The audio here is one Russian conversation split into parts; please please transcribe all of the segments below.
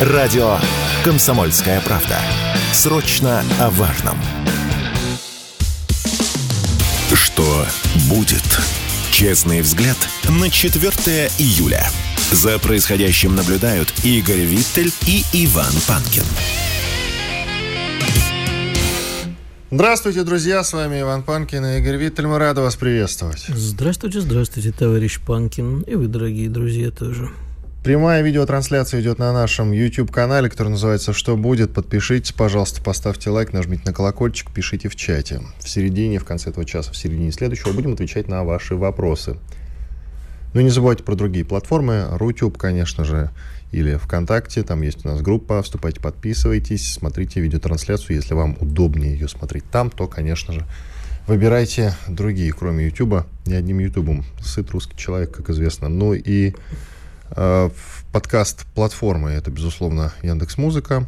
Радио «Комсомольская правда». Срочно о важном. Что будет? Честный взгляд на 4 июля. За происходящим наблюдают Игорь Виттель и Иван Панкин. Здравствуйте, друзья, с вами Иван Панкин и Игорь Виттель. Мы рады вас приветствовать. Здравствуйте, здравствуйте, товарищ Панкин. И вы, дорогие друзья, тоже. Прямая видеотрансляция идет на нашем YouTube-канале, который называется «Что будет?». Подпишитесь, пожалуйста, поставьте лайк, нажмите на колокольчик, пишите в чате. В середине, в конце этого часа, в середине следующего будем отвечать на ваши вопросы. Ну и не забывайте про другие платформы. Рутюб, конечно же, или ВКонтакте. Там есть у нас группа. Вступайте, подписывайтесь, смотрите видеотрансляцию. Если вам удобнее ее смотреть там, то, конечно же, выбирайте другие, кроме Ютуба. Не одним Ютубом сыт русский человек, как известно. Ну и э, подкаст платформы. Это, безусловно, Яндекс Музыка.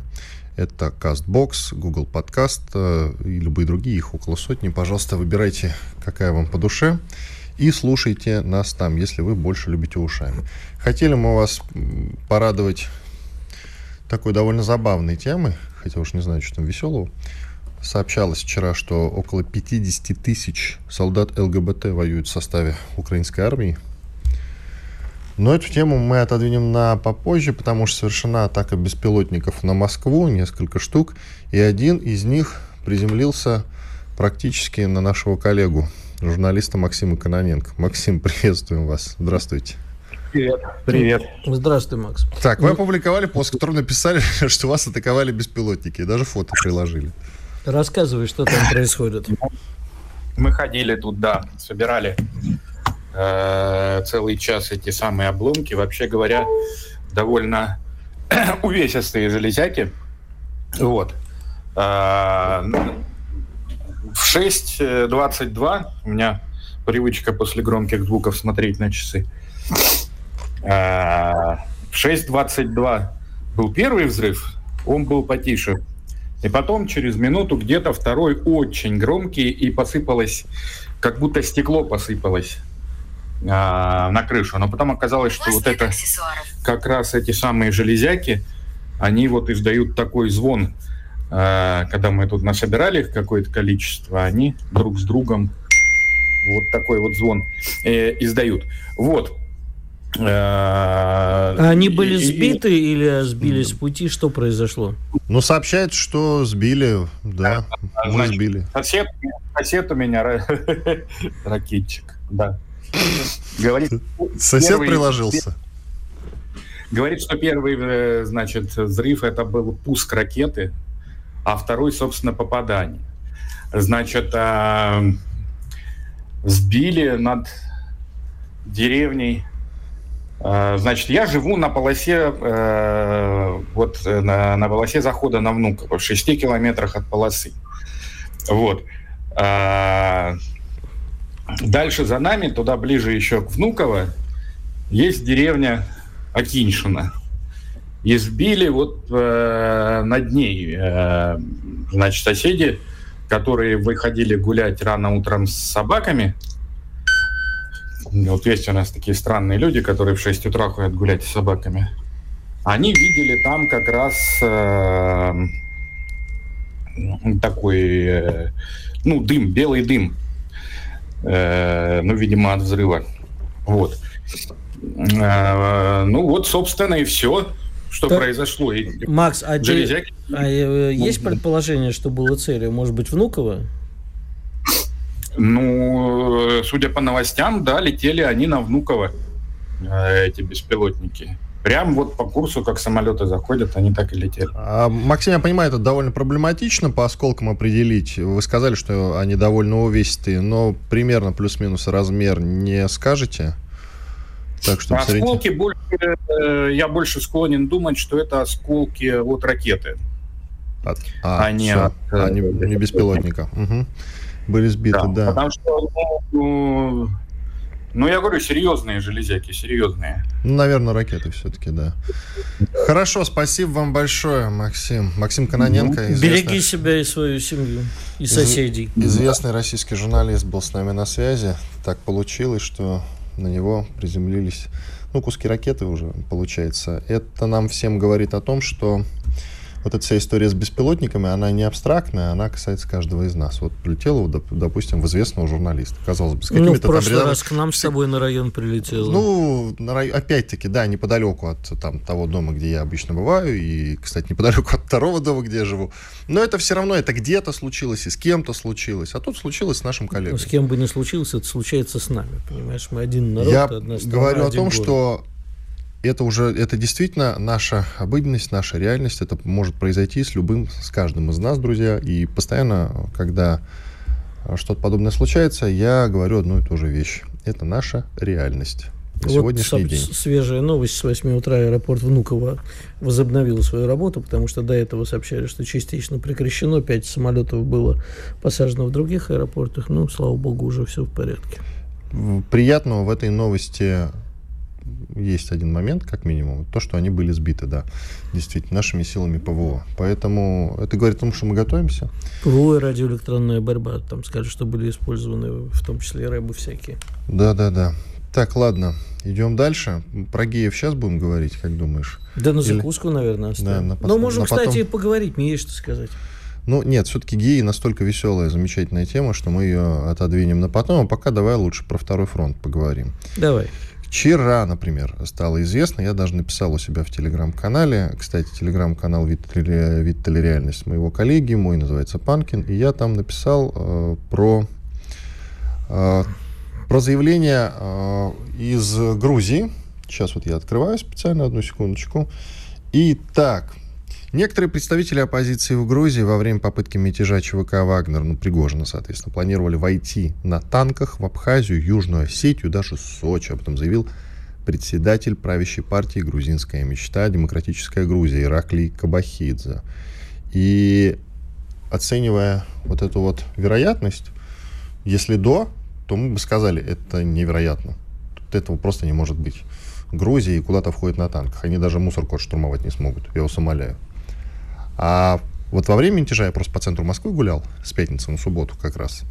Это CastBox, Google Podcast э, и любые другие, их около сотни. Пожалуйста, выбирайте, какая вам по душе и слушайте нас там, если вы больше любите ушами. Хотели мы вас порадовать такой довольно забавной темой, хотя уж не знаю, что там веселого. Сообщалось вчера, что около 50 тысяч солдат ЛГБТ воюют в составе украинской армии. Но эту тему мы отодвинем на попозже, потому что совершена атака беспилотников на Москву, несколько штук, и один из них приземлился практически на нашего коллегу журналиста Максима Кононенко. Максим, приветствуем вас. Здравствуйте. Привет. Привет. Здравствуй, Макс. Так, вы опубликовали пост, в котором написали, что вас атаковали беспилотники. Даже фото приложили. Рассказывай, что там происходит. Мы ходили тут, да, собирали э, целый час эти самые обломки. Вообще говоря, довольно увесистые железяки. Вот. Э, в 6.22 у меня привычка после громких звуков смотреть на часы. В 6.22 был первый взрыв, он был потише. И потом через минуту где-то второй очень громкий и посыпалось, как будто стекло посыпалось а, на крышу. Но потом оказалось, что вот это как раз эти самые железяки, они вот издают такой звон а, когда мы тут насобирали их какое-то количество, они друг с другом вот такой вот звон э, издают. Вот. А они были сбиты и, или сбились с пути? Что произошло? Ну, сообщают, что сбили, да, мы значит, сбили. Сосед, сосед у меня ракетчик, да. Говорит, сосед первый, приложился. Говорит, что первый, э, значит, взрыв это был пуск ракеты а второй, собственно, попадание. Значит, э, сбили над деревней. Э, значит, я живу на полосе, э, вот на, на полосе захода на Внуково, в 6 километрах от полосы. Вот. Дальше за нами, туда ближе еще к Внуково, есть деревня Акиншина избили вот э, над ней, э, значит, соседи, которые выходили гулять рано утром с собаками. Вот есть у нас такие странные люди, которые в 6 утра ходят гулять с собаками. Они видели там как раз э, такой, э, ну, дым, белый дым. Э, ну, видимо, от взрыва. Вот. Э, ну, вот, собственно, и все что так, произошло. Макс, а, железяки... а э, есть предположение, что было целью? Может быть, Внуково? Ну, судя по новостям, да, летели они на Внуково, эти беспилотники. Прям вот по курсу, как самолеты заходят, они так и летели. А, Максим, я понимаю, это довольно проблематично по осколкам определить. Вы сказали, что они довольно увесистые, но примерно плюс-минус размер не скажете? Так что осколки больше, э, я больше склонен думать, что это осколки от ракеты. От, а, а не от... А, не, не беспилотника. Угу. Были сбиты, да. да. Потому что, ну, ну, я говорю, серьезные железяки, серьезные. Ну, наверное, ракеты все-таки, да. Хорошо, спасибо вам большое, Максим. Максим Каноненко. Ну, известный... Береги себя и свою семью, и соседей. Известный российский журналист был с нами на связи. Так получилось, что на него приземлились, ну, куски ракеты уже, получается. Это нам всем говорит о том, что вот эта вся история с беспилотниками, она не абстрактная, она касается каждого из нас. Вот прилетела, допустим, в известного журналиста. Казалось бы, с какими-то... Ну, в прошлый там, раз к нам с тобой на район прилетело. Ну, рай... опять-таки, да, неподалеку от там, того дома, где я обычно бываю, и, кстати, неподалеку от второго дома, где я живу. Но это все равно, это где-то случилось, и с кем-то случилось. А тут случилось с нашим коллегой. Ну, с кем бы ни случилось, это случается с нами, понимаешь? Мы один народ, Я одна страна, говорю о том, город. что это уже, это действительно наша обыденность, наша реальность. Это может произойти с любым, с каждым из нас, друзья. И постоянно, когда что-то подобное случается, я говорю одну и ту же вещь. Это наша реальность. На вот сегодняшний день. Свежая новость с 8 утра аэропорт Внуково возобновил свою работу, потому что до этого сообщали, что частично прекращено. Пять самолетов было посажено в других аэропортах. Ну, слава богу, уже все в порядке. Приятного в этой новости есть один момент, как минимум, то, что они были сбиты, да, действительно, нашими силами ПВО. Поэтому это говорит о том, что мы готовимся. ПВО и радиоэлектронная борьба, там скажут, что были использованы в том числе рэбы всякие. Да, да, да. Так, ладно, идем дальше. Про геев сейчас будем говорить, как думаешь? Да, на закуску, Или... наверное, оставим. Да, на, Но можем, на потом... кстати, поговорить, мне есть что сказать. Ну, нет, все-таки геи настолько веселая, замечательная тема, что мы ее отодвинем на потом. А пока давай лучше про второй фронт поговорим. Давай. Вчера, например, стало известно, я даже написал у себя в телеграм-канале, кстати, телеграм-канал «Виттель реальность» моего коллеги, мой называется Панкин, и я там написал э, про, э, про заявление э, из Грузии. Сейчас вот я открываю специально, одну секундочку. Итак, Некоторые представители оппозиции в Грузии во время попытки мятежа ЧВК «Вагнер», ну, Пригожина, соответственно, планировали войти на танках в Абхазию, Южную Осетию, даже Сочи. Об этом заявил председатель правящей партии «Грузинская мечта», «Демократическая Грузия» Ираклий Кабахидзе. И оценивая вот эту вот вероятность, если до, то мы бы сказали, это невероятно. Тут этого просто не может быть. Грузия куда-то входит на танках. Они даже мусорку штурмовать не смогут, я вас умоляю. А вот во время мятежа я просто по центру Москвы гулял с пятницы на субботу как раз.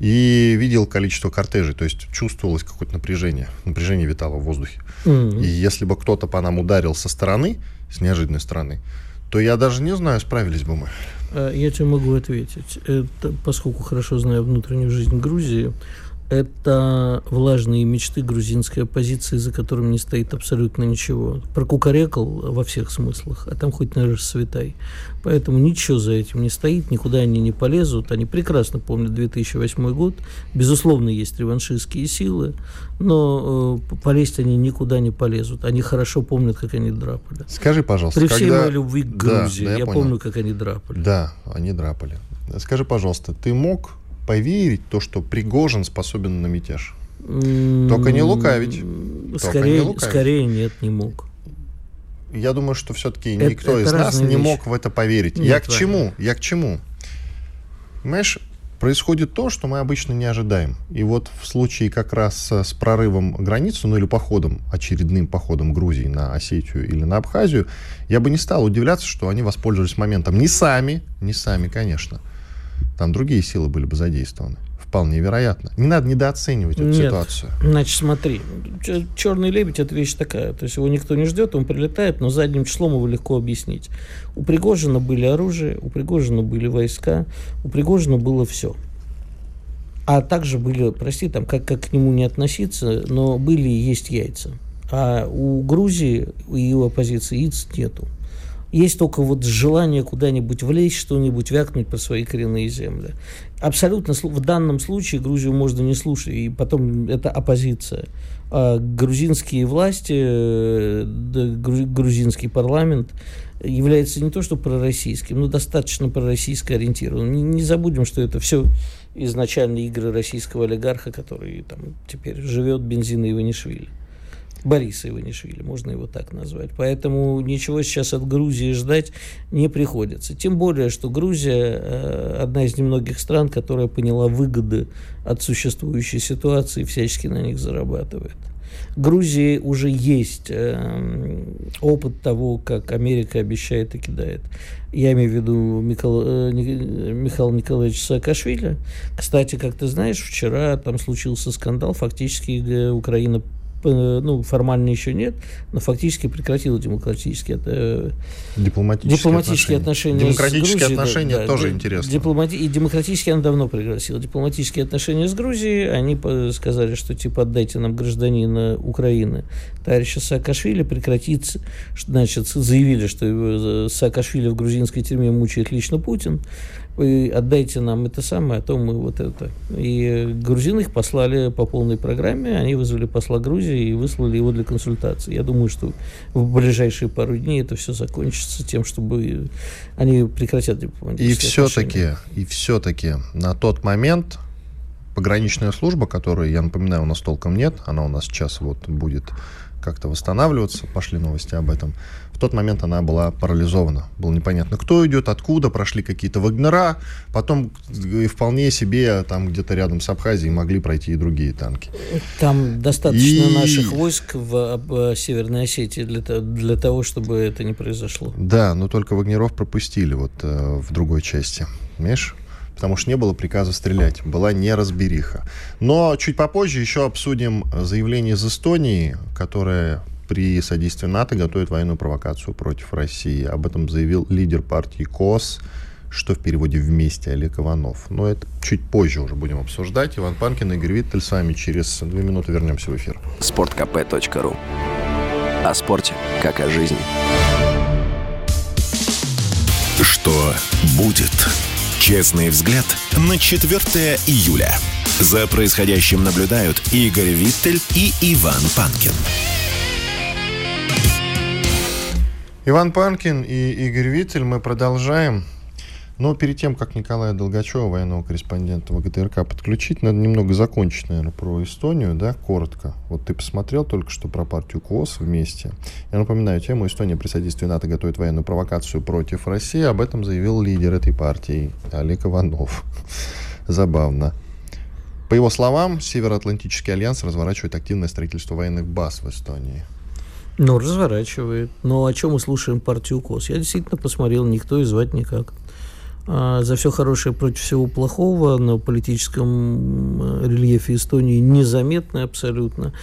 И видел количество кортежей, то есть чувствовалось какое-то напряжение. Напряжение витало в воздухе. Mm-hmm. И если бы кто-то по нам ударил со стороны, с неожиданной стороны, то я даже не знаю, справились бы мы. Э, я тебе могу ответить. Это, поскольку хорошо знаю внутреннюю жизнь Грузии, это влажные мечты грузинской оппозиции, за которыми не стоит абсолютно ничего. Прокукарекал во всех смыслах, а там хоть на расцветай. Поэтому ничего за этим не стоит, никуда они не полезут. Они прекрасно помнят 2008 год. Безусловно, есть реваншистские силы, но э, полезть они никуда не полезут. Они хорошо помнят, как они драпали. Скажи, пожалуйста, При всей моей любви к Грузии, да, да, я, я помню, как они драпали. Да, они драпали. Скажи, пожалуйста, ты мог поверить то, что Пригожин способен на мятеж? Только не лукавить. Скорее, не лукавить. скорее нет, не мог. Я думаю, что все-таки никто это из нас не мог в это поверить. Нет, Я к чему? Я к чему? Понимаешь, происходит то, что мы обычно не ожидаем. И вот в случае как раз с прорывом границы, ну или походом, очередным походом Грузии на Осетию или на Абхазию, я бы не стал удивляться, что они воспользовались моментом. Не сами, не сами, конечно, там другие силы были бы задействованы. Вполне вероятно. Не надо недооценивать эту Нет. ситуацию. Значит, смотри, черный лебедь это вещь такая. То есть его никто не ждет, он прилетает, но задним числом его легко объяснить. У Пригожина были оружие, у Пригожина были войска, у Пригожина было все. А также были, прости, там, как, как к нему не относиться, но были и есть яйца. А у Грузии, у его оппозиции яиц нету. Есть только вот желание куда-нибудь влезть, что-нибудь вякнуть про свои коренные земли. Абсолютно в данном случае Грузию можно не слушать, и потом это оппозиция. А грузинские власти, э, грузинский парламент является не то что пророссийским, но достаточно пророссийско ориентированным. Не, не забудем, что это все изначально игры российского олигарха, который там теперь живет бензина Иванишвили. Бориса Иванишвили, можно его так назвать. Поэтому ничего сейчас от Грузии ждать не приходится. Тем более, что Грузия э, одна из немногих стран, которая поняла выгоды от существующей ситуации и всячески на них зарабатывает. Грузии уже есть э, опыт того, как Америка обещает и кидает. Я имею в виду Михаил, э, Михаил Николаевич Саакашвили. Кстати, как ты знаешь, вчера там случился скандал, фактически Украина ну, формально еще нет, но фактически прекратила демократические, э, дипломатические, дипломатические отношения. отношения. Демократические Грузией, отношения да, тоже да, интересно. Дипломати... И демократические она давно прекратила. Дипломатические отношения с Грузией, они сказали, что типа отдайте нам гражданина Украины, товарища Саакашвили, прекратится, значит, заявили, что Саакашвили в грузинской тюрьме мучает лично Путин, вы отдайте нам это самое, а то мы вот это. И грузины их послали по полной программе, они вызвали посла Грузии и выслали его для консультации. Я думаю, что в ближайшие пару дней это все закончится тем, чтобы они прекратят И все-таки, и все-таки на тот момент пограничная служба, которой, я напоминаю, у нас толком нет, она у нас сейчас вот будет как-то восстанавливаться, пошли новости об этом. В тот момент она была парализована. Было непонятно, кто идет, откуда, прошли какие-то вагнера, потом и вполне себе там где-то рядом с Абхазией могли пройти и другие танки. Там достаточно и... наших войск в, в Северной Осетии для, для того, чтобы это не произошло. Да, но только вагнеров пропустили вот э, в другой части. Понимаешь? Потому что не было приказа стрелять. Была неразбериха. Но чуть попозже еще обсудим заявление из Эстонии, которое при содействии НАТО готовит военную провокацию против России. Об этом заявил лидер партии КОС, что в переводе «вместе» Олег Иванов. Но это чуть позже уже будем обсуждать. Иван Панкин, Игорь Виттель с вами. Через две минуты вернемся в эфир. Спорткп.ру О спорте, как о жизни. Что будет? Честный взгляд на 4 июля. За происходящим наблюдают Игорь Виттель и Иван Панкин. Иван Панкин и Игорь Виттель. Мы продолжаем. Но перед тем, как Николая Долгачева, военного корреспондента ВГТРК, подключить, надо немного закончить, наверное, про Эстонию, да, коротко. Вот ты посмотрел только что про партию КОС вместе. Я напоминаю тему, Эстония при содействии НАТО готовит военную провокацию против России. Об этом заявил лидер этой партии Олег Иванов. Забавно. По его словам, Североатлантический альянс разворачивает активное строительство военных баз в Эстонии. Ну, разворачивает. Но о чем мы слушаем партию КОС? Я действительно посмотрел, никто и звать никак. А, за все хорошее против всего плохого на политическом э, рельефе Эстонии незаметно абсолютно,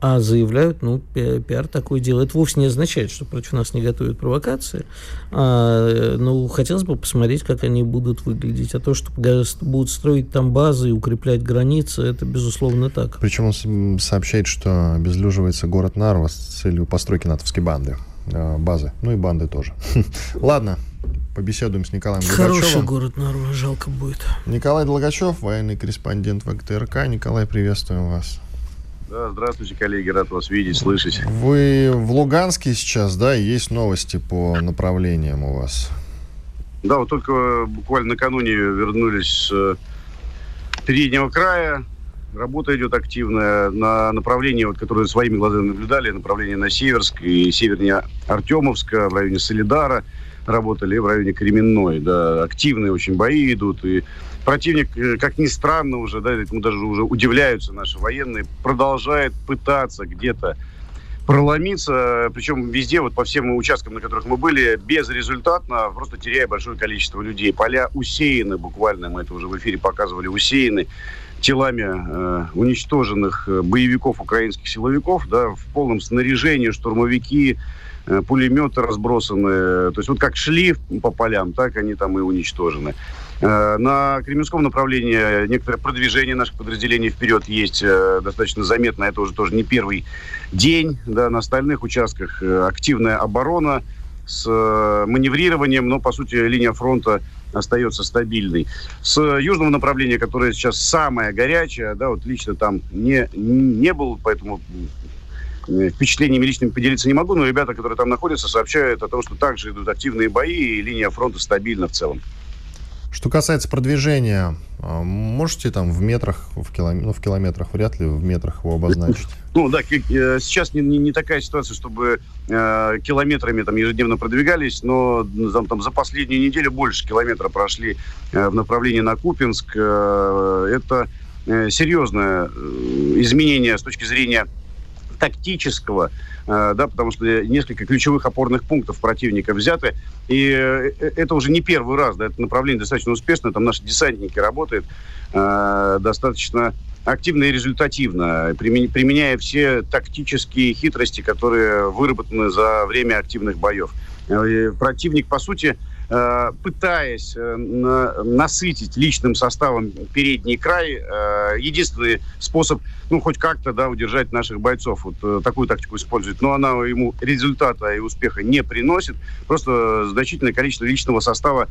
а заявляют, ну, пиар такое дело. Это вовсе не означает, что против нас не готовят провокации. А, ну, хотелось бы посмотреть, как они будут выглядеть. А то, что будут строить там базы и укреплять границы, это, безусловно, так. Причем он сообщает, что обезлюживается город Нарва с целью постройки натовской банды э, базы. Ну и банды тоже. Ладно, побеседуем с Николаем Хороший Долгачевым. город Нарва, жалко будет. Николай Долгачев, военный корреспондент ВГТРК. Николай, приветствуем вас. Да, здравствуйте, коллеги, рад вас видеть, слышать. Вы в Луганске сейчас, да, есть новости по направлениям у вас? Да, вот только буквально накануне вернулись с э, переднего края. Работа идет активная на направлении, вот, которое своими глазами наблюдали, направление на Северск и севернее Артемовска, в районе Солидара – работали в районе Кременной. Да, активные очень бои идут. И противник, э, как ни странно уже, да, этому даже уже удивляются наши военные, продолжает пытаться где-то проломиться, причем везде, вот по всем участкам, на которых мы были, безрезультатно, просто теряя большое количество людей. Поля усеяны буквально, мы это уже в эфире показывали, усеяны телами э, уничтоженных э, боевиков украинских силовиков, да, в полном снаряжении штурмовики, пулеметы разбросаны. То есть вот как шли по полям, так они там и уничтожены. Э, на Кременском направлении некоторое продвижение наших подразделений вперед есть э, достаточно заметно. Это уже тоже не первый день. Да, на остальных участках активная оборона с маневрированием, но, по сути, линия фронта остается стабильной. С южного направления, которое сейчас самое горячее, да, вот лично там не, не был, поэтому Э, впечатлениями личными поделиться не могу, но ребята, которые там находятся, сообщают о том, что также идут активные бои, и линия фронта стабильна в целом. Что касается продвижения, а, можете там в метрах, в, километрах, ну, в километрах вряд ли, в метрах его обозначить? Ну да, э, сейчас не, не, не такая ситуация, чтобы э, километрами там ежедневно продвигались, но там, там за последнюю неделю больше километра прошли э, в направлении на Купинск. Э, это э, серьезное э, изменение с точки зрения тактического, э, да, потому что несколько ключевых опорных пунктов противника взяты. И э, это уже не первый раз, да, это направление достаточно успешно, там наши десантники работают э, достаточно активно и результативно, применяя все тактические хитрости, которые выработаны за время активных боев. Противник, по сути, Э, пытаясь э, насытить личным составом передний край, э, единственный способ, ну, хоть как-то, да, удержать наших бойцов. Вот такую тактику использует. Но она ему результата и успеха не приносит. Просто значительное количество личного состава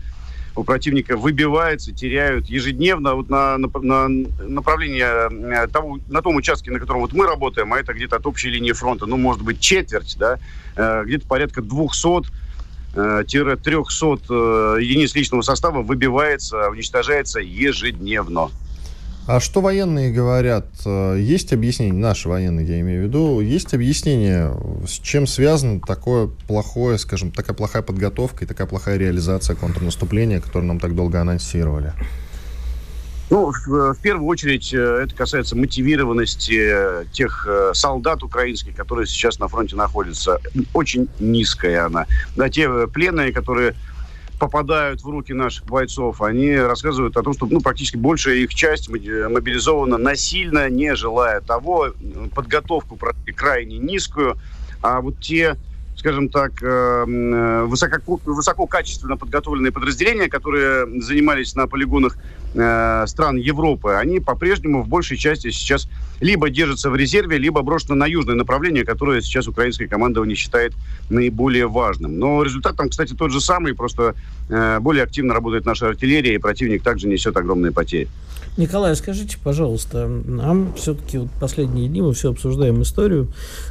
у противника выбивается, теряют ежедневно вот на, на, на направлении того, на том участке, на котором вот мы работаем, а это где-то от общей линии фронта, ну, может быть, четверть, да, где-то порядка 200 300 э, единиц личного состава выбивается, уничтожается ежедневно. А что военные говорят? Э, есть объяснение, наши военные, я имею в виду, есть объяснение, с чем связано такое плохое, скажем, такая плохая подготовка и такая плохая реализация контрнаступления, которое нам так долго анонсировали? Ну, в, в первую очередь, э, это касается мотивированности тех э, солдат украинских, которые сейчас на фронте находятся. Очень низкая она. Да, те э, пленные, которые попадают в руки наших бойцов, они рассказывают о том, что ну, практически большая их часть мобилизована насильно, не желая того. Подготовку крайне низкую. А вот те скажем так, высоко, высококачественно подготовленные подразделения, которые занимались на полигонах Э, стран Европы, они по-прежнему в большей части сейчас либо держатся в резерве, либо брошены на южное направление, которое сейчас украинское командование считает наиболее важным. Но результат там, кстати, тот же самый, просто э, более активно работает наша артиллерия, и противник также несет огромные потери. Николай, скажите, пожалуйста, нам все-таки вот последние дни мы все обсуждаем историю,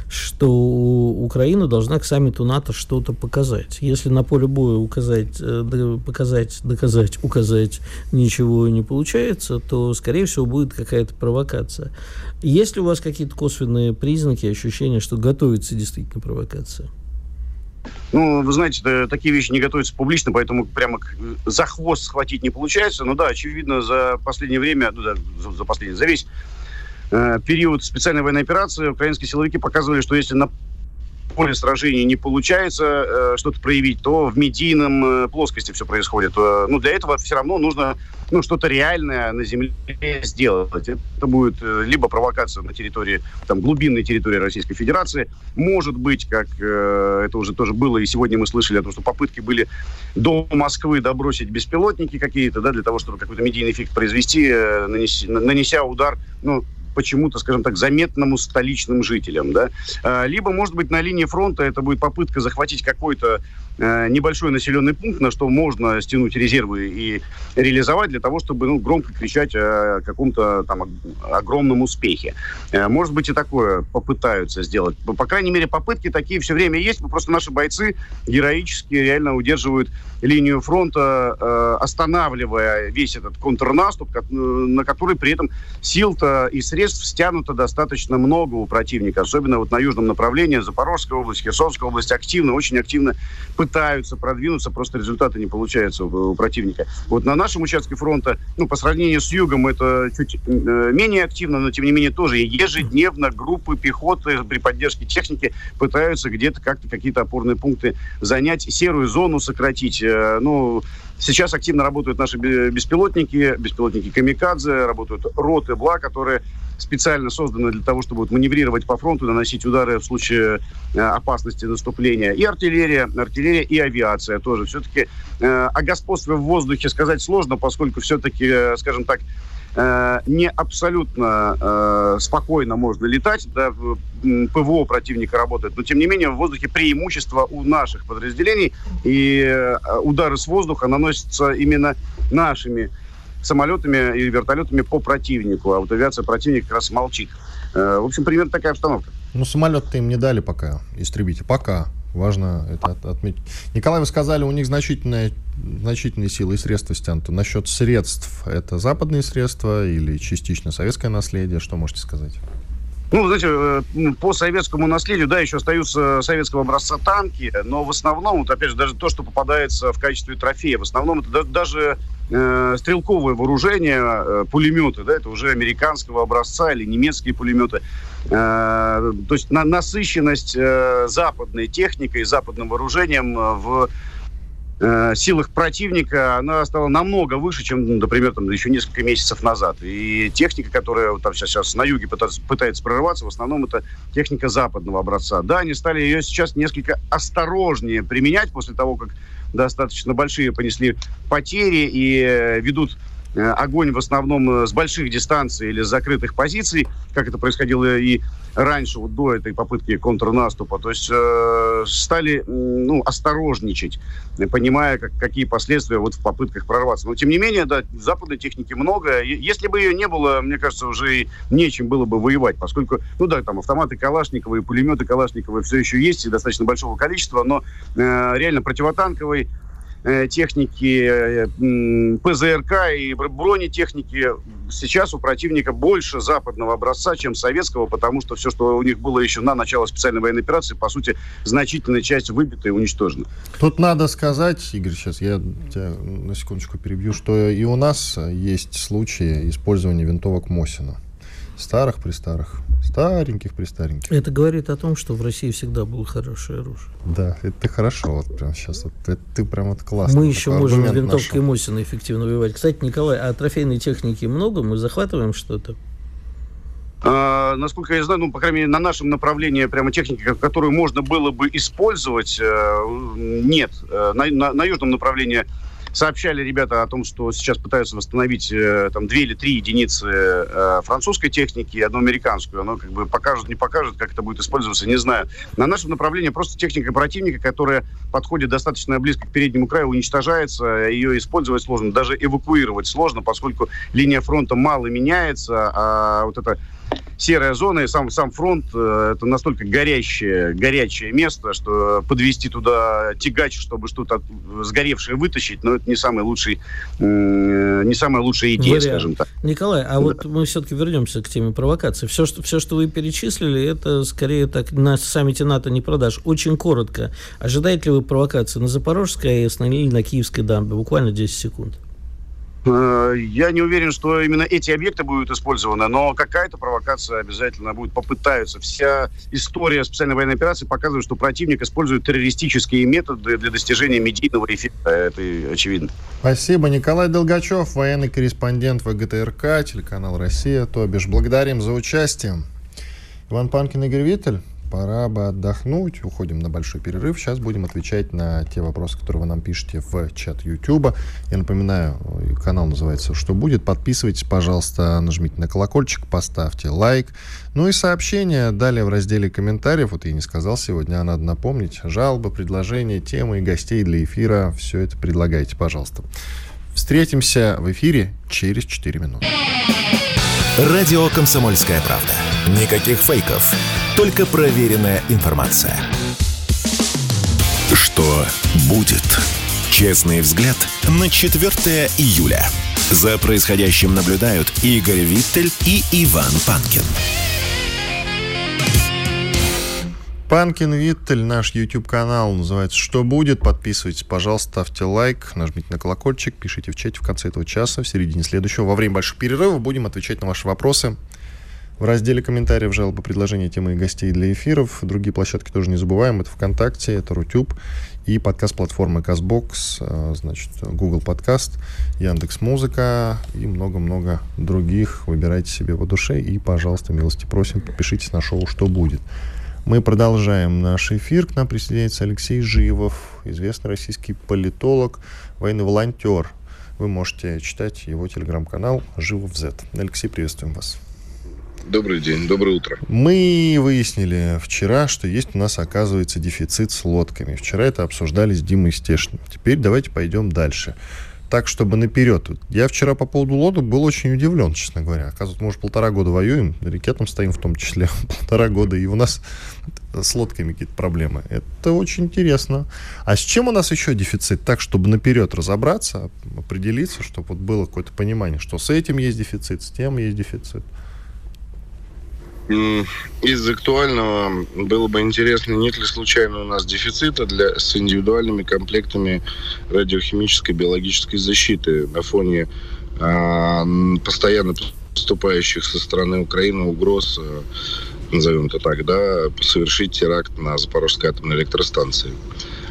что Украина должна к саммиту НАТО что-то показать. Если на поле боя указать, э, показать, доказать, указать ничего не получается, то, скорее всего, будет какая-то провокация. Есть ли у вас какие-то косвенные признаки, ощущения, что готовится действительно провокация? Ну, вы знаете, такие вещи не готовятся публично, поэтому прямо за хвост схватить не получается. Но да, очевидно, за последнее время, ну, да, за, за последний, за весь э, период специальной военной операции украинские силовики показывали, что если на поле сражений не получается э, что-то проявить, то в медийном э, плоскости все происходит. Э, ну, для этого все равно нужно ну, что-то реальное на земле сделать. Это будет э, либо провокация на территории, там, глубинной территории Российской Федерации. Может быть, как э, это уже тоже было, и сегодня мы слышали о том, что попытки были до Москвы добросить беспилотники какие-то, да, для того, чтобы какой-то медийный эффект произвести, э, нанеся, нанеся удар, ну, почему-то, скажем так, заметному столичным жителям, да. А, либо, может быть, на линии фронта это будет попытка захватить какой-то небольшой населенный пункт, на что можно стянуть резервы и реализовать для того, чтобы ну, громко кричать о каком-то там огромном успехе. Э, может быть, и такое попытаются сделать. По крайней мере, попытки такие все время есть. Просто наши бойцы героически реально удерживают линию фронта, э, останавливая весь этот контрнаступ, на который при этом сил-то и средств стянуто достаточно много у противника, особенно вот на южном направлении, Запорожская область, Херсонская область активно, очень активно пытаются продвинуться, просто результаты не получаются у, у противника. Вот на нашем участке фронта, ну, по сравнению с югом, это чуть э, менее активно, но тем не менее тоже ежедневно группы пехоты при поддержке техники пытаются где-то как-то какие-то опорные пункты занять, серую зону сократить, Э, ну, сейчас активно работают наши беспилотники, беспилотники «Камикадзе», работают роты «Бла», которые специально созданы для того, чтобы вот маневрировать по фронту, наносить удары в случае э, опасности наступления. И артиллерия, артиллерия и авиация тоже. Все-таки э, о господстве в воздухе сказать сложно, поскольку все-таки, э, скажем так, Э, не абсолютно э, спокойно можно летать, да, ПВО противника работает, но тем не менее в воздухе преимущество у наших подразделений, и э, удары с воздуха наносятся именно нашими самолетами и вертолетами по противнику, а вот авиация противника как раз молчит. Э, в общем, примерно такая обстановка. Ну, самолет-то им не дали пока, истребите, пока. Важно это отметить. Николай, вы сказали, у них значительные, значительные силы и средства стянуты. Насчет средств, это западные средства или частично советское наследие? Что можете сказать? Ну, знаете, э, по советскому наследию, да, еще остаются советского образца танки, но в основном, вот опять же, даже то, что попадается в качестве трофея, в основном это даже э, стрелковое вооружение, э, пулеметы, да, это уже американского образца или немецкие пулеметы. Э, то есть на, насыщенность э, западной техникой, западным вооружением в э, силах противника, она стала намного выше, чем, например, там, еще несколько месяцев назад. И техника, которая там сейчас, сейчас на юге пытается, пытается прорываться, в основном это техника западного образца. Да, они стали ее сейчас несколько осторожнее применять после того, как достаточно большие понесли потери и ведут огонь в основном э, с больших дистанций или с закрытых позиций, как это происходило и раньше, вот до этой попытки контрнаступа. То есть э, стали ну, осторожничать, понимая, как, какие последствия вот в попытках прорваться. Но, тем не менее, да, западной техники много. Если бы ее не было, мне кажется, уже и нечем было бы воевать, поскольку, ну да, там автоматы Калашникова и пулеметы Калашникова все еще есть, и достаточно большого количества, но э, реально противотанковый Э, техники э, ПЗРК и бронетехники сейчас у противника больше западного образца, чем советского, потому что все, что у них было еще на начало специальной военной операции, по сути, значительная часть выбита и уничтожена. Тут надо сказать, Игорь, сейчас я тебя на секундочку перебью, что и у нас есть случаи использования винтовок Мосина. Старых-престарых стареньких престареньких. Это говорит о том, что в России всегда было хорошее оружие. Да, это хорошо. Вот прям сейчас вот, это, ты прям вот классно. Мы еще можем винтовкой нашел. Мосина эффективно воевать. Кстати, Николай, а трофейной техники много? Мы захватываем что-то? А, насколько я знаю, ну, по крайней мере, на нашем направлении прямо техники, которую можно было бы использовать, э, нет. Э, на, на, на южном направлении Сообщали ребята о том, что сейчас пытаются восстановить э, там две или три единицы э, французской техники и одну американскую. Оно как бы покажет, не покажет, как это будет использоваться, не знаю. На нашем направлении просто техника противника, которая подходит достаточно близко к переднему краю, уничтожается, ее использовать сложно, даже эвакуировать сложно, поскольку линия фронта мало меняется, а вот это серая зона, и сам, сам фронт э, это настолько горящее, горячее место, что подвести туда тягач, чтобы что-то сгоревшее вытащить, но это не самый лучший, не самая лучшая идея, Вариант. скажем так. Николай, а да. вот мы все-таки вернемся к теме провокации. Все что, все, что вы перечислили, это скорее так на саммите НАТО не продаж. Очень коротко. Ожидаете ли вы провокации на Запорожской АЭС или на Киевской дамбе? Буквально 10 секунд. Э, я не уверен, что именно эти объекты будут использованы, но какая-то провокация обязательно будет. Попытаются. Вся история специальной военной операции показывает, что противник использует террористические методы для достижения медийного эффекта. Это очевидно. Спасибо. Николай Долгачев, военный корреспондент ВГТРК, телеканал «Россия». То бишь, благодарим за участие. Иван Панкин, Игорь Виттель пора бы отдохнуть. Уходим на большой перерыв. Сейчас будем отвечать на те вопросы, которые вы нам пишете в чат YouTube. Я напоминаю, канал называется «Что будет?». Подписывайтесь, пожалуйста, нажмите на колокольчик, поставьте лайк. Ну и сообщения далее в разделе комментариев. Вот я не сказал сегодня, а надо напомнить. Жалобы, предложения, темы и гостей для эфира. Все это предлагайте, пожалуйста. Встретимся в эфире через 4 минуты. Радио «Комсомольская правда». Никаких фейков, только проверенная информация. Что будет? Честный взгляд на 4 июля. За происходящим наблюдают Игорь Виттель и Иван Панкин. Панкин Виттель, наш YouTube-канал, называется «Что будет?». Подписывайтесь, пожалуйста, ставьте лайк, нажмите на колокольчик, пишите в чате в конце этого часа, в середине следующего. Во время больших перерывов будем отвечать на ваши вопросы. В разделе комментариев, жалобы, предложения, темы и гостей для эфиров. Другие площадки тоже не забываем. Это ВКонтакте, это Рутюб и подкаст-платформы Казбокс, э, значит, Google Подкаст, Яндекс Музыка и много-много других. Выбирайте себе по душе и, пожалуйста, милости просим, подпишитесь на шоу «Что будет?». Мы продолжаем наш эфир. К нам присоединяется Алексей Живов, известный российский политолог, военный волонтер. Вы можете читать его телеграм-канал «Живов Z». Алексей, приветствуем вас. Добрый день, доброе утро. Мы выяснили вчера, что есть у нас, оказывается, дефицит с лодками. Вчера это обсуждали с Димой Стешным. Теперь давайте пойдем дальше так, чтобы наперед. Я вчера по поводу лодок был очень удивлен, честно говоря. Оказывается, мы уже полтора года воюем, там стоим в том числе полтора года, и у нас с лодками какие-то проблемы. Это очень интересно. А с чем у нас еще дефицит? Так, чтобы наперед разобраться, определиться, чтобы вот было какое-то понимание, что с этим есть дефицит, с тем есть дефицит. Из актуального было бы интересно, нет ли случайно у нас дефицита для, с индивидуальными комплектами радиохимической биологической защиты на фоне а, постоянно поступающих со стороны Украины угроз, а, назовем это так, да, совершить теракт на Запорожской атомной электростанции.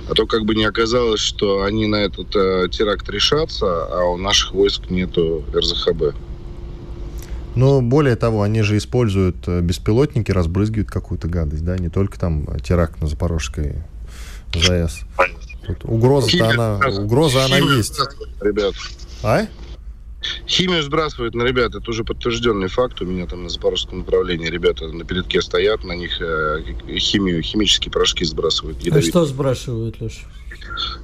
А то как бы не оказалось, что они на этот э, теракт решатся, а у наших войск нету РЗХБ. Но более того, они же используют э, беспилотники, разбрызгивают какую-то гадость, да, не только там теракт на Запорожской ЗАЭС. Тут угроза она, угроза она есть. Ребят. А? Химию сбрасывают на ребят, это уже подтвержденный факт. У меня там на запорожском направлении ребята на передке стоят, на них э, химию, химические порошки сбрасывают. А что сбрасывают, Леша?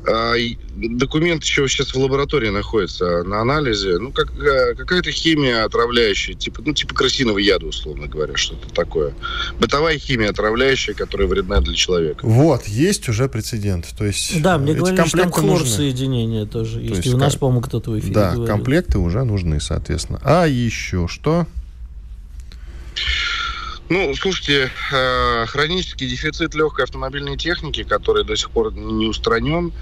А, документ еще сейчас в лаборатории находится на анализе. Ну, как, э, какая-то химия отравляющая, типа, ну, типа крысиного яда, условно говоря, что-то такое. Бытовая химия отравляющая, которая вредна для человека. Вот, есть уже прецедент. То есть да, мне говорили, что там хлор-соединение тоже есть. есть. И у нас, по-моему, кто-то в эфире Да, говорил. комплекты уже нужны, соответственно. А еще что? Ну, слушайте, э, хронический дефицит легкой автомобильной техники, который до сих пор не устранен,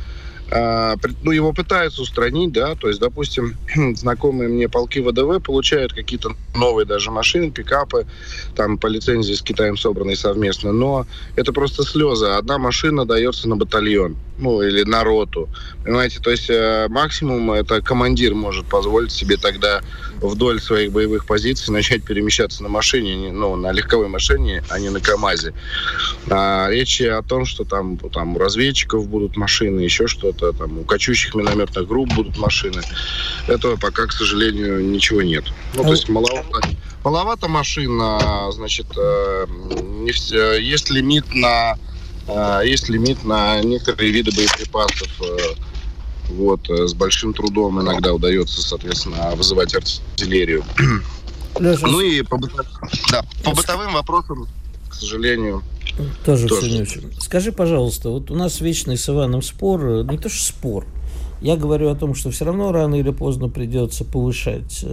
э, ну, его пытаются устранить, да, то есть, допустим, знакомые мне полки ВДВ получают какие-то новые даже машины, пикапы, там по лицензии с Китаем собранные совместно, но это просто слезы. Одна машина дается на батальон, ну, или на роту, понимаете, то есть э, максимум это командир может позволить себе тогда вдоль своих боевых позиций начать перемещаться на машине, ну, на легковой машине, а не на КАМАЗе. А, речь о том, что там, там у разведчиков будут машины, еще что-то, там у кочующих минометных групп будут машины. Этого пока, к сожалению, ничего нет. Ну, то есть маловато, маловато машин, значит, э, не все, есть лимит на э, есть лимит на некоторые виды боеприпасов э, вот, э, с большим трудом иногда удается, соответственно, вызывать артиллерию. Леша, ну и по, да, по бытовым вопросам, к сожалению, тоже, тоже. все не очень. Скажи, пожалуйста, вот у нас вечный с Иваном спор, э, не то что спор, я говорю о том, что все равно рано или поздно придется повышать,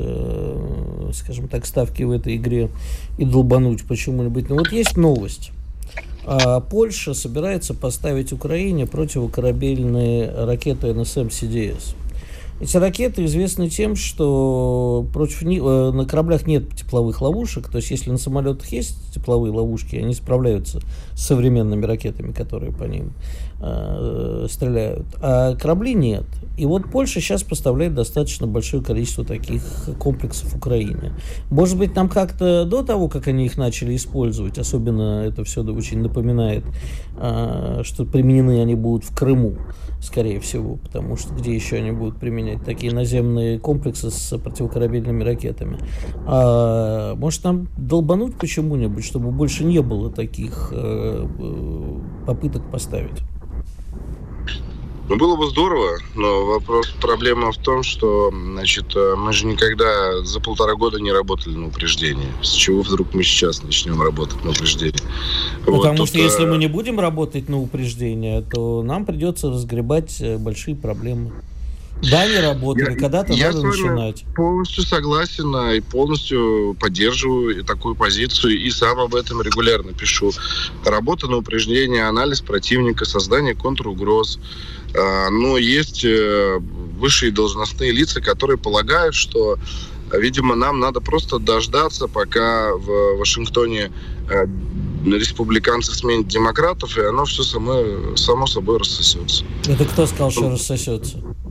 скажем так, ставки в этой игре и долбануть почему-нибудь. Но вот есть новость. А Польша собирается поставить Украине противокорабельные ракеты НСМ-СДС. Эти ракеты известны тем, что против них, э, на кораблях нет тепловых ловушек, то есть если на самолетах есть тепловые ловушки, они справляются с современными ракетами, которые по ним э, стреляют, а корабли нет. И вот Польша сейчас поставляет достаточно большое количество таких комплексов Украине. Может быть, нам как-то до того, как они их начали использовать, особенно это все очень напоминает, э, что применены они будут в Крыму, скорее всего, потому что где еще они будут применять такие наземные комплексы с противокорабельными ракетами. А, может нам долбануть почему-нибудь, чтобы больше не было таких э, попыток поставить? Ну, было бы здорово, но вопрос, проблема в том, что, значит, э, мы же никогда за полтора года не работали на упреждение. С чего вдруг мы сейчас начнем работать на упреждение? Потому вот, что если мы не будем работать на упреждение, то нам придется разгребать э, большие проблемы. Да, не работали, когда-то я надо начинать. полностью согласен и полностью поддерживаю такую позицию, и сам об этом регулярно пишу. Работа на упреждение, анализ противника, создание контругроз. А, но есть э, высшие должностные лица, которые полагают, что Видимо, нам надо просто дождаться, пока в Вашингтоне э, республиканцы сменят демократов, и оно все само, само собой рассосется. Это кто сказал, что рассосется?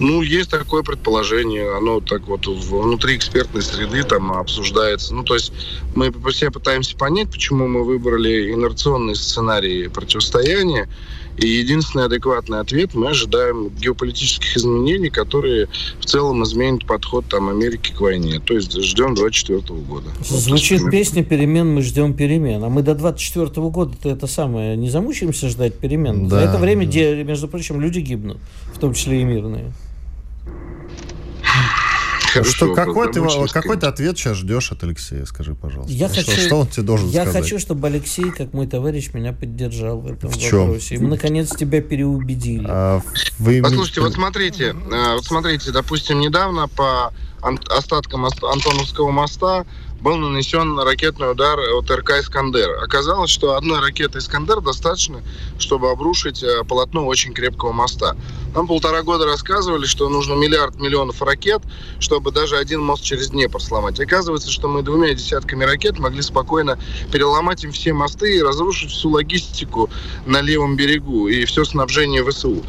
Ну, есть такое предположение. Оно так вот внутри экспертной среды там обсуждается. Ну, то есть мы все пытаемся понять, почему мы выбрали инерционный сценарий противостояния. И единственный адекватный ответ мы ожидаем геополитических изменений, которые в целом изменят подход там, Америки к войне. То есть ждем 24 года. Звучит вот, песня «Перемен мы ждем перемен». А мы до 24 года-то это самое не замучаемся ждать перемен. Да, За это время, да. между прочим, люди гибнут, в том числе и мирные. Что, какой, ты, какой ты ответ сейчас ждешь от Алексея, скажи, пожалуйста. Я ну, хочу, что, он тебе должен я сказать? Я хочу, чтобы Алексей, как мой товарищ, меня поддержал в этом в вопросе. И мы, наконец, тебя переубедили. А, вы... Послушайте, вот смотрите, э, вот смотрите, допустим, недавно по остаткам Антоновского моста был нанесен ракетный удар от РК «Искандер». Оказалось, что одной ракеты «Искандер» достаточно, чтобы обрушить э, полотно очень крепкого моста. Нам полтора года рассказывали, что нужно миллиард миллионов ракет, чтобы даже один мост через Днепр сломать. Оказывается, что мы двумя десятками ракет могли спокойно переломать им все мосты и разрушить всю логистику на левом берегу и все снабжение ВСУ.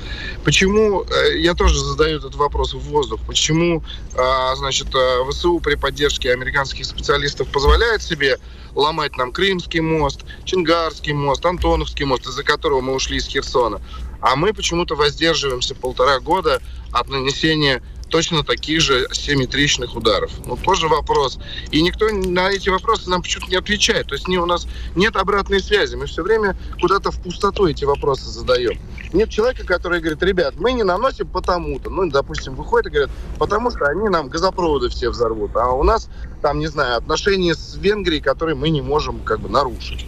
Почему, э, я тоже задаю этот вопрос в воздух, почему, а, значит, э, ВСУ при поддержке американских специалистов позволяет себе ломать нам Крымский мост, Чингарский мост, Антоновский мост, из-за которого мы ушли из Херсона. А мы почему-то воздерживаемся полтора года от нанесения точно таких же симметричных ударов. Ну, тоже вопрос. И никто на эти вопросы нам почему-то не отвечает. То есть не, у нас нет обратной связи. Мы все время куда-то в пустоту эти вопросы задаем. Нет человека, который говорит, ребят, мы не наносим потому-то. Ну, допустим, выходит и говорят, потому что они нам газопроводы все взорвут. А у нас, там, не знаю, отношения с Венгрией, которые мы не можем как бы нарушить.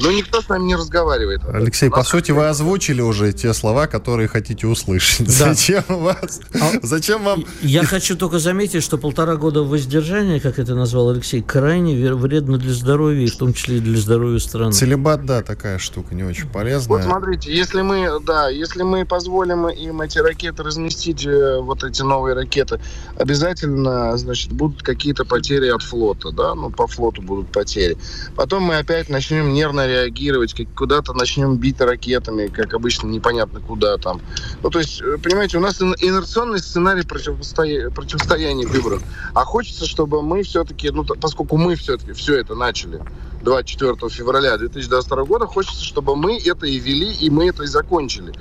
Но никто с нами не разговаривает. Алексей, по сути, вы озвучили уже те слова, которые хотите услышать. Да. Зачем вас? А... Зачем вам? Я хочу только заметить, что полтора года воздержания, как это назвал Алексей, крайне вредно для здоровья, в том числе и для здоровья страны. Целебат, да, такая штука не очень полезная. Вот смотрите, если мы, да, если мы позволим им эти ракеты разместить, э, вот эти новые ракеты, обязательно, значит, будут какие-то потери от флота, да, ну, по флоту будут потери. Потом мы опять начнем нервно реагировать, как куда-то начнем бить ракетами, как обычно, непонятно куда там. Ну, то есть, э, понимаете, у нас инерционный сценарий противостоя... противостояния выборов. А хочется, чтобы мы все-таки, ну, поскольку мы все-таки все это начали 24 февраля 2022 года, хочется, чтобы мы это и вели, и мы это и закончили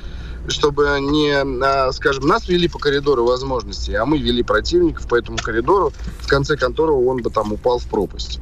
чтобы не, а, скажем, нас вели по коридору возможностей, а мы вели противников по этому коридору, в конце которого он бы там упал в пропасть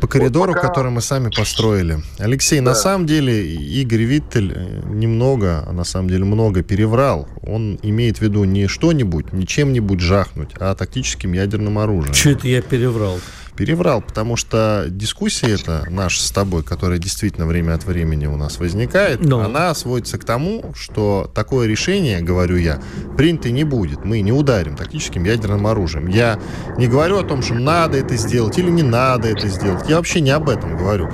по коридору, вот пока... который мы сами построили. Алексей, да. на самом деле Игорь Виттель э, немного, а на самом деле много переврал. Он имеет в виду не что-нибудь, не чем-нибудь жахнуть, а тактическим ядерным оружием. Что это я переврал? Переврал, потому что дискуссия эта наша с тобой, которая действительно время от времени у нас возникает, Но. она сводится к тому, что такое решение, говорю я, принято не будет. Мы не ударим тактическим ядерным оружием. Я не говорю о том, что надо это сделать или не надо это сделать. Я вообще не об этом говорю.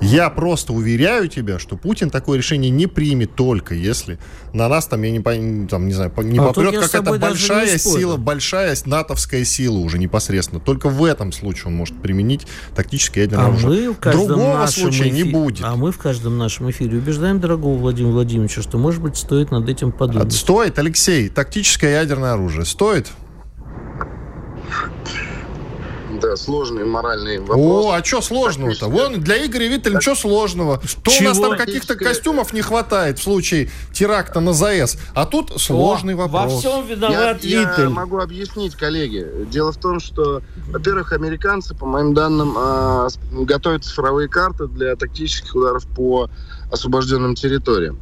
Я просто уверяю тебя, что Путин такое решение не примет только если на нас там, я не, там, не знаю, не а попрет какая-то большая сила, большая натовская сила уже непосредственно. Только в этом случае он может применить тактическое ядерное а оружие. Другого случая эфире, не будет. А мы в каждом нашем эфире убеждаем дорогого Владимира Владимировича, что, может быть, стоит над этим подумать. Стоит, Алексей, тактическое ядерное оружие. Стоит? Да, сложный моральный вопрос. О, а что сложного-то? Вон для Игоря Виттеля что сложного? То у нас там каких-то костюмов не хватает в случае теракта на ЗАЭС. А тут сложный О, вопрос. Во всем виноват я. Я могу объяснить, коллеги. Дело в том, что, во-первых, американцы, по моим данным, э, готовят цифровые карты для тактических ударов по освобожденным территориям.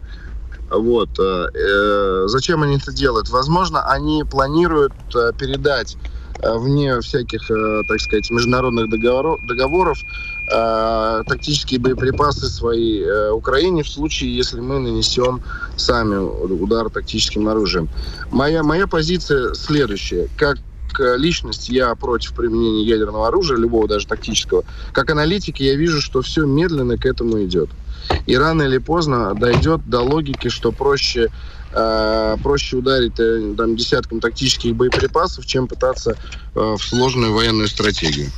Вот. Э, э зачем они это делают? Возможно, они планируют э, передать Э, вне всяких, э, так сказать, международных договоров, договоров э, тактические боеприпасы свои Украине в случае, если мы нанесем сами удар тактическим оружием. Моя, моя позиция следующая. Как личность я против применения ядерного оружия, любого даже тактического. Как аналитик я вижу, что все медленно к этому идет. И рано или поздно дойдет до логики, что проще э, проще ударить э, там, десятком тактических боеприпасов, чем пытаться э, в сложную военную стратегию.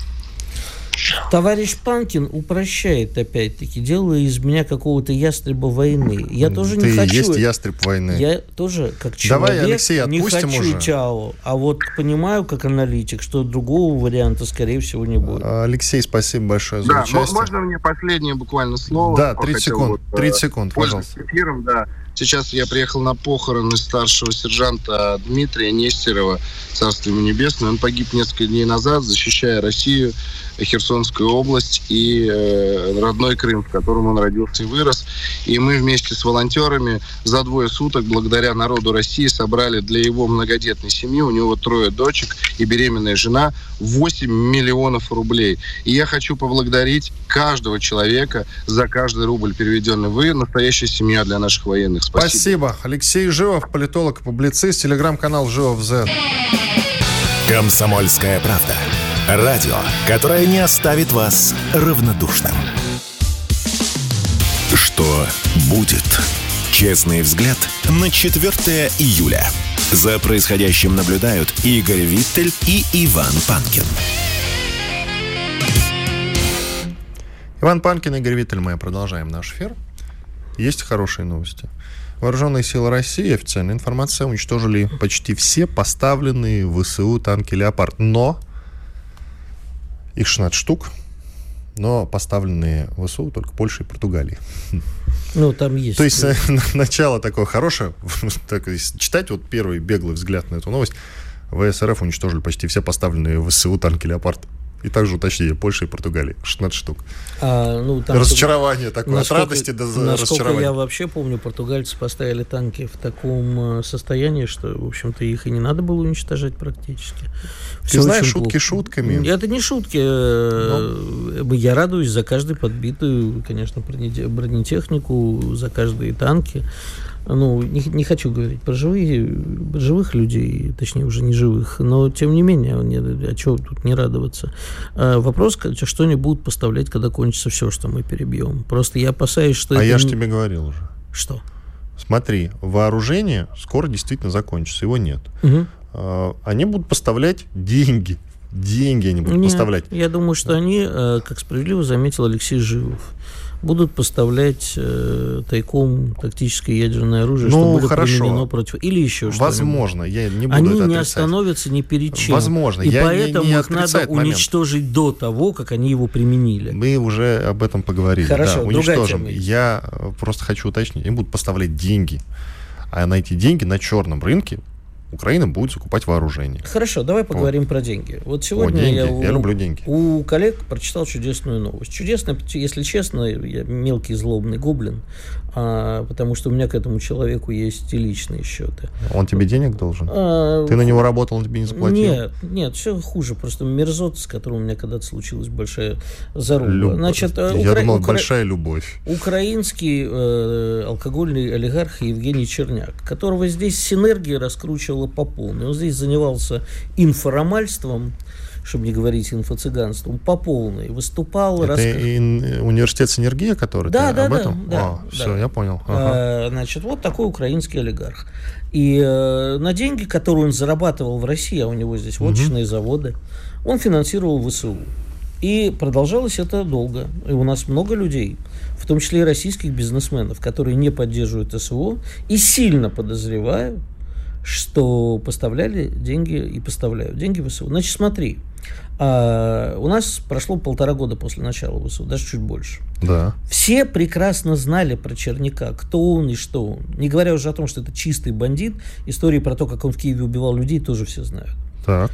Товарищ Панкин упрощает опять-таки, делая из меня какого-то ястреба войны. Я тоже Ты не хочу... есть ястреб войны. Я тоже, как человек, Давай, Алексей, не хочу уже. Чао. А вот понимаю, как аналитик, что другого варианта, скорее всего, не будет. Алексей, спасибо большое за да, участие. Можно мне последнее буквально слово? Да, 30 секунд, вот, 30 э, секунд, пожалуйста. Эфиром, да. Сейчас я приехал на похороны старшего сержанта Дмитрия Нестерова, царство ему небесное. Он погиб несколько дней назад, защищая Россию, Херсонскую область и э, родной Крым, в котором он родился и вырос. И мы вместе с волонтерами за двое суток, благодаря народу России, собрали для его многодетной семьи, у него трое дочек и беременная жена, 8 миллионов рублей. И я хочу поблагодарить каждого человека за каждый рубль переведенный. Вы настоящая семья для наших военных. Спасибо. Спасибо. Алексей Живов, политолог и публицист, телеграм-канал Живов З. Комсомольская правда. Радио, которое не оставит вас равнодушным. Что будет? Честный взгляд на 4 июля. За происходящим наблюдают Игорь Виттель и Иван Панкин. Иван Панкин, Игорь Виттель, мы продолжаем наш эфир. Есть хорошие новости. Вооруженные силы России, официальная информация, уничтожили почти все поставленные в ВСУ танки «Леопард». Но их 16 штук, но поставленные в ВСУ только Польша и Португалии. Ну, там есть. То есть э, начало такое хорошее. Так, читать вот первый беглый взгляд на эту новость. ВСРФ уничтожили почти все поставленные в ВСУ танки «Леопард». И также уточнили Польша и Португалия. 16 штук. А, ну, там Разочарование такое, насколько, от радости до насколько разочарования. я вообще помню, португальцы поставили танки в таком э, состоянии, что, в общем-то, их и не надо было уничтожать практически. Ты Всё знаешь, шутки плохо. шутками. Это не шутки. э, Я радуюсь за каждую подбитую, конечно, бронете- бронетехнику, за каждые танки. Ну, не, не хочу говорить про живые, про живых людей, точнее, уже не живых, но, тем не менее, не, а чего тут не радоваться? А, вопрос, что они будут поставлять, когда кончится все, что мы перебьем. Просто я опасаюсь, что А я же не- тебе говорил уже. Что? Смотри, вооружение скоро действительно закончится, его нет. Мгм. А, Они будут поставлять деньги. Деньги они будут Нет, поставлять. Я думаю, что они, э, как справедливо заметил Алексей Живов, будут поставлять э, тайком тактическое ядерное оружие, Ну, что будет хорошо. применено против... Или еще что-нибудь. Возможно, я не буду Они не отрицать. остановятся ни перед чем. Возможно, И я не- поэтому не их надо момент. уничтожить до того, как они его применили. Мы уже об этом поговорили. Хорошо, да, уничтожим. Я просто хочу уточнить. Они будут поставлять деньги. А на эти деньги на черном рынке Украина будет закупать вооружение. Хорошо, давай поговорим про деньги. Вот сегодня О, деньги. я, Я у, люблю деньги. у коллег прочитал чудесную новость. Чудесная, если честно, я мелкий злобный гоблин, а, потому что у меня к этому человеку есть и личные счеты. Он тебе денег должен? А, Ты на него работал, он тебе не заплатил? Нет, нет, все хуже. Просто мерзот, с которым у меня когда-то случилась большая заруба. Любовь. Значит, э, Я укра- думал, укра- большая любовь. Украинский э, алкогольный олигарх Евгений Черняк, которого здесь синергия раскручивала по полной. Он здесь занимался информальством, чтобы не говорить инфо-цыганством, по полной. Выступал, Это раска- ин- университет Синергия, который Да, да, об да, этом? да, А, да. Все, я понял. Ага. Э, Значит, вот такой украинский олигарх. И э, на деньги, которые он зарабатывал в России, а у него здесь водочные заводы, он финансировал ВСУ. И продолжалось это долго. И у нас много людей, в том числе и российских бизнесменов, которые не поддерживают СВО и сильно подозреваю, что поставляли деньги и поставляют деньги в ВСУ. Значит, смотри, а, у нас прошло полтора года после начала ВСУ, даже чуть больше. Да. Все прекрасно знали про Черняка, кто он и что он. Не говоря уже о том, что это чистый бандит. Истории про то, как он в Киеве убивал людей, тоже все знают. Так.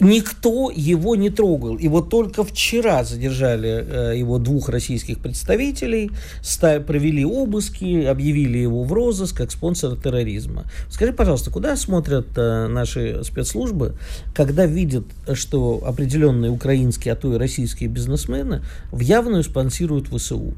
Никто его не трогал. И вот только вчера задержали э, его двух российских представителей, ста- провели обыски, объявили его в розыск как спонсора терроризма. Скажи, пожалуйста, куда смотрят э, наши спецслужбы, когда видят, что определенные украинские, а то и российские бизнесмены в явную спонсируют ВСУ?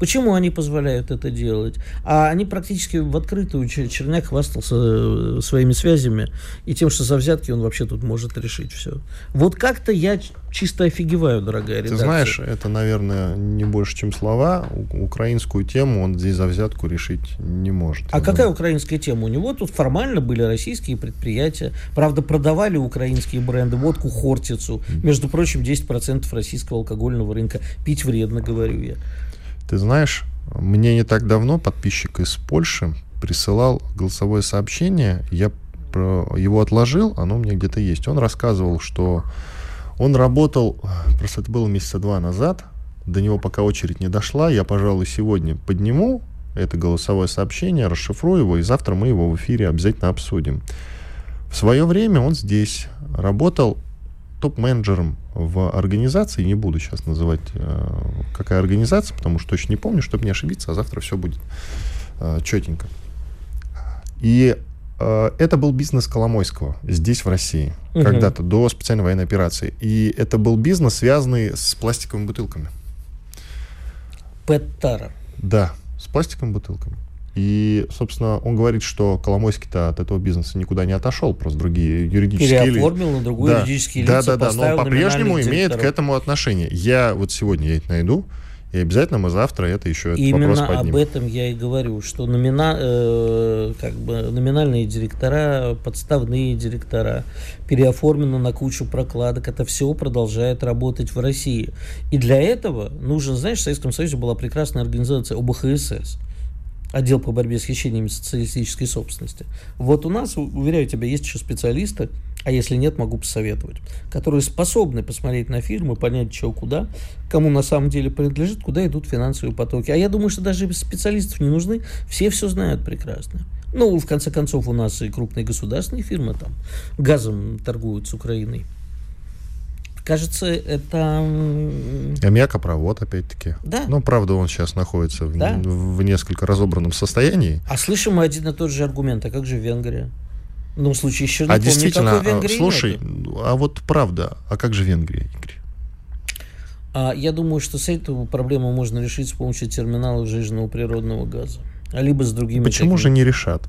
Почему они позволяют это делать? А они практически в открытую Чер- Черняк хвастался э, своими связями и тем, что за взятки он вообще тут может решить все. Вот как-то я чисто офигеваю, дорогая Ты редакция. знаешь, это, наверное, не больше, чем слова. Украинскую тему он здесь за взятку решить не может. А какая украинская тема? У него тут формально были российские предприятия. Правда, продавали украинские бренды. Водку Хортицу. Между прочим, 10% российского алкогольного рынка. Пить вредно, говорю я. Ты знаешь, мне не так давно подписчик из Польши присылал голосовое сообщение. Я его отложил, оно у меня где-то есть. Он рассказывал, что он работал, просто это было месяца два назад, до него пока очередь не дошла. Я, пожалуй, сегодня подниму это голосовое сообщение, расшифрую его, и завтра мы его в эфире обязательно обсудим. В свое время он здесь работал топ-менеджером в организации, не буду сейчас называть, э, какая организация, потому что точно не помню, чтобы не ошибиться, а завтра все будет э, четенько. И э, это был бизнес Коломойского здесь, в России, Мгм. когда-то, до специальной военной операции. И это был бизнес, связанный с пластиковыми бутылками. Пэт Тара. Да, с пластиковыми бутылками. И, собственно, он говорит, что Коломойский-то от этого бизнеса никуда не отошел, просто другие юридические лица. Переоформил на другой Да. юридический Да, лица, да, да, но поставил он по-прежнему имеет к этому отношение. Я вот сегодня я это найду, и обязательно мы завтра это еще этот Именно вопрос поднимем. об этом я и говорю, что номина, э, как бы номинальные директора, подставные директора переоформлены на кучу прокладок. Это все продолжает работать в России. И для этого нужен, знаешь, в Советском Союзе была прекрасная организация ОБХСС. Отдел по борьбе с хищениями социалистической собственности. Вот у нас, уверяю тебя, есть еще специалисты, а если нет, могу посоветовать, которые способны посмотреть на фильмы, понять, что куда, кому на самом деле принадлежит, куда идут финансовые потоки. А я думаю, что даже специалистов не нужны, все все знают прекрасно. Ну, в конце концов, у нас и крупные государственные фирмы там газом торгуют с Украиной. Кажется, это... Аммиакопровод, опять-таки. Да. Ну, правда, он сейчас находится в, Да. в несколько разобранном состоянии. А слышим мы один и тот же аргумент. А как же Венгрия? Ну, в случае с А действительно, Венгрии слушай, нету. а вот правда, а как же Венгрия, Игорь? А я думаю, что с эту проблему можно решить с помощью терминалов жиженного природного газа. Либо с другими... Почему же такими- не решат?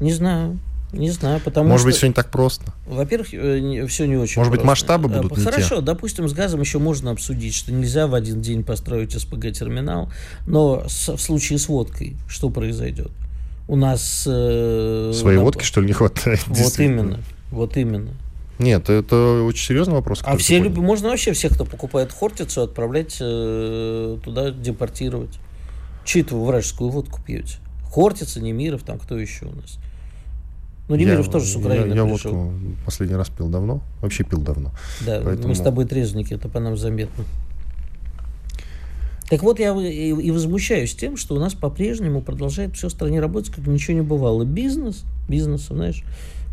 Не знаю. Не знаю, потому Может что... быть, все не так просто. Во-первых, все не очень Может быть, просто. масштабы Э, будут не те? Хорошо, допустим, с газом еще можно обсудить, что нельзя в один день построить СПГ-терминал, но с- в случае с водкой что произойдет? У нас... э, Своей на- водки, что ли, не хватает? Вот именно, вот именно. Нет, это очень серьезный вопрос. А все поднял. можно вообще всех, кто покупает Хортицу, отправлять э, туда, депортировать. Чьи это вы вражескую водку пьете? Хортица, Немиров, там кто еще у нас? Ну, Немиров Я- тоже с Украины Я, я пришел. водку последний раз пил давно. Вообще пил давно. Да, Поэтому- мы с тобой трезвники, это по нам заметно. Так вот, я и, и возмущаюсь тем, что у нас по-прежнему продолжает все в стране работать, как ничего не бывало. Бизнес, бизнесом, знаешь.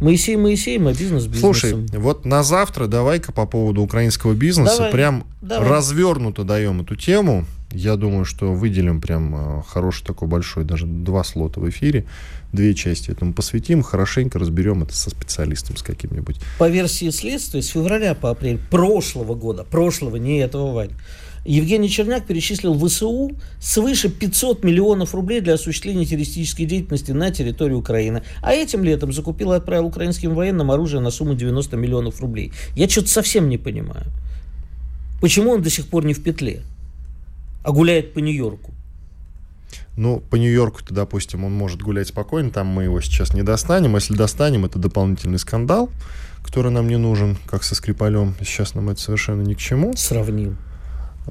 Моисей Моисеем, а бизнес бизнесом. Слушай, вот на завтра давай-ка по поводу украинского бизнеса Давай, прям давай. развернуто даем эту тему. Я думаю, что выделим прям э, хороший такой большой, даже два слота в эфире, две части этому посвятим, хорошенько разберем это со специалистом с каким-нибудь. по версии следствия, с февраля по апрель прошлого года, прошлого, не этого, Вань, Евгений Черняк перечислил ВСУ свыше 500 миллионов рублей для осуществления террористической деятельности на территории Украины. А этим летом закупил и отправил украинским военным оружие на сумму 90 миллионов рублей. Я что-то совсем не понимаю. Почему он до сих пор не в петле, а гуляет по Нью-Йорку? Ну, по Нью-Йорку-то, допустим, он может гулять спокойно, там мы его сейчас не достанем. Если достанем, это дополнительный скандал, который нам не нужен, как со Скрипалем. Сейчас нам это совершенно ни к чему. Сравним.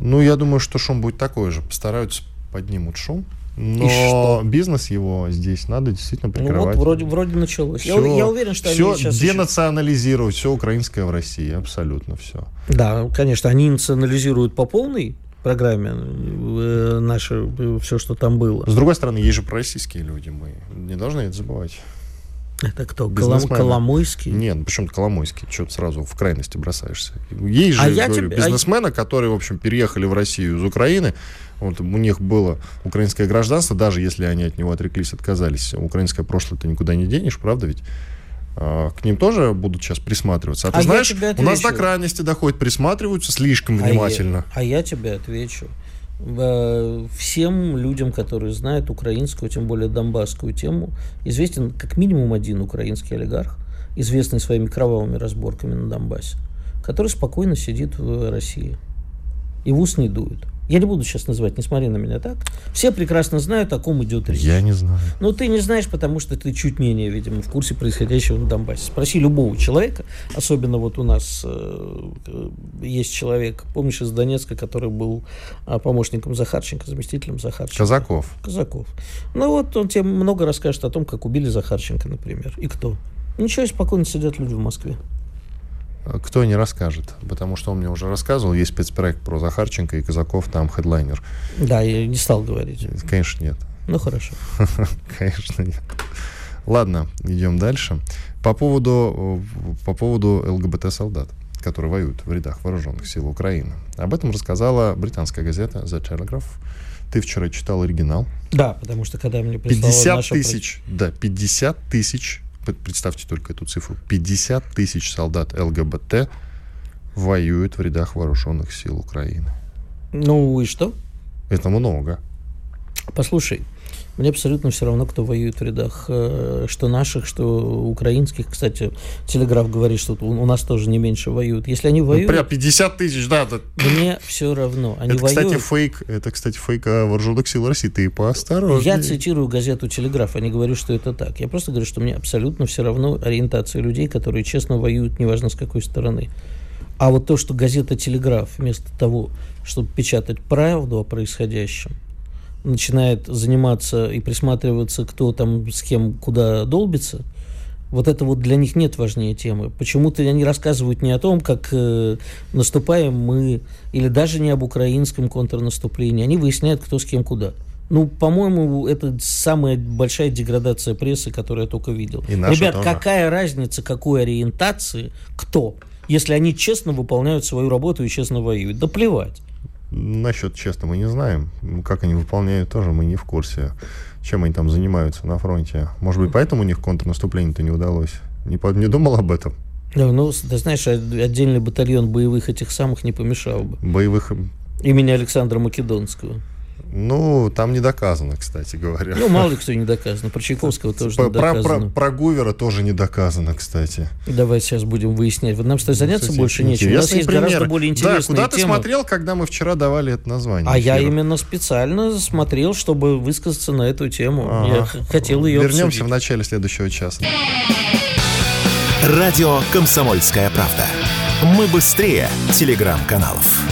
Ну, я думаю, что шум будет такой же. Постараются поднимут шум. Но бизнес его здесь надо действительно Ну вот прикрывать. вроде, вроде началось. Я, Всё- я уверен, что всё они сейчас... еще- денационализировать, все украинское в России, абсолютно все. Да, конечно, они национализируют по полной программе э, наше все, что там было. С другой стороны, есть же пророссийские люди, мы не должны это забывать. Это кто? Колом-. Коломойский? Нет, ну почему-то Коломойский, что ты сразу в крайности бросаешься. Есть же, А я говорю, тебе- а бизнесмены, которые, в общем, переехали в Россию из Украины, вот у них было украинское гражданство, даже если они от него отреклись, отказались. Украинское прошлое ты никуда не денешь, правда ведь? А, К ним тоже будут сейчас присматриваться. А ты А я знаешь, у нас до крайности доходит, присматриваются слишком А я- внимательно. А я, тебе отвечу. Э, Всем людям, которые знают украинскую, тем более донбасскую тему, известен как минимум один украинский олигарх, известный своими кровавыми разборками на Донбассе, который спокойно сидит в России и в ус не дует. Я не буду сейчас называть, не смотри на меня так. Все прекрасно знают, о ком идет речь. Я не знаю. Ну, ты не знаешь, потому что ты чуть менее, видимо, в курсе происходящего на Донбассе. Спроси любого человека, особенно вот у нас э, э, есть человек, помнишь, из Донецка, который был а, помощником Захарченко, заместителем Захарченко. Казаков. Казаков. Ну вот он тебе много расскажет о том, как убили Захарченко, например, и кто. Ничего, спокойно сидят люди в Москве. Кто не расскажет, потому что он мне уже рассказывал, есть спецпроект про Захарченко и Казаков, там хедлайнер. Да, я не стал говорить. Конечно, нет. Ну, хорошо. Конечно, нет. Ладно, идем дальше. По поводу, э, по поводу ЛГБТ-солдат, которые воюют в рядах вооруженных сил Украины. Об этом рассказала британская газета The Telegraph. Ты вчера читал оригинал. Да, потому что когда мне прислала 50 наша... тысяч, да, 50 тысяч, представьте только эту цифру, 50 тысяч солдат ЛГБТ воюют в рядах вооруженных сил Украины. Ну и что? Это много. Послушай, Мне абсолютно все равно, кто воюет в рядах, э, что наших, что украинских. Кстати, Телеграф говорит, что у нас тоже не меньше воюют. Если они воюют... Ну, прям 50 тысяч, да. да. Мне все равно. Они это, воюют... кстати, фейк. Это, кстати, фейк о вооруженных сил России. Ты поосторожнее. Я цитирую газету «Телеграф», а не говорю, что это так. Я просто говорю, что мне абсолютно все равно ориентация людей, которые честно воюют, неважно с какой стороны. А вот то, что газета «Телеграф» вместо того, чтобы печатать правду о происходящем, начинает заниматься и присматриваться, кто там с кем куда долбится, вот это вот для них нет важнее темы. Почему-то они рассказывают не о том, как э, наступаем мы, или даже не об украинском контрнаступлении. Они выясняют, кто с кем куда. Ну, по-моему, это самая большая деградация прессы, которую я только видел. И наша Ребят, тоже. какая разница, какой ориентации, кто, если они честно выполняют свою работу и честно воюют? Да плевать. Насчет честно мы не знаем. Как они выполняют, тоже мы не в курсе. Чем они там занимаются на фронте. Может быть, поэтому у них контрнаступление-то не удалось. Не, по- не думал об этом. Да, ну, ты знаешь, отдельный батальон боевых этих самых не помешал бы. Боевых... Имени Александра Македонского. Ну, там не доказано, кстати говоря. Ну, мало ли кто не доказано. Про Чайковского тоже Про, не про, доказано. про Гувера тоже не доказано, кстати. Давай сейчас будем выяснять. Вот нам, кстати, заняться Кстати, больше нечем. У нас есть пример. гораздо более Да, интересные куда ты темы. смотрел, когда мы вчера давали это название? А я эфира? именно специально смотрел, чтобы высказаться на эту тему. Ага. Я хотел ее Вернемся обсудить. в начале следующего часа. Радио «Комсомольская правда». Мы быстрее телеграм-каналов.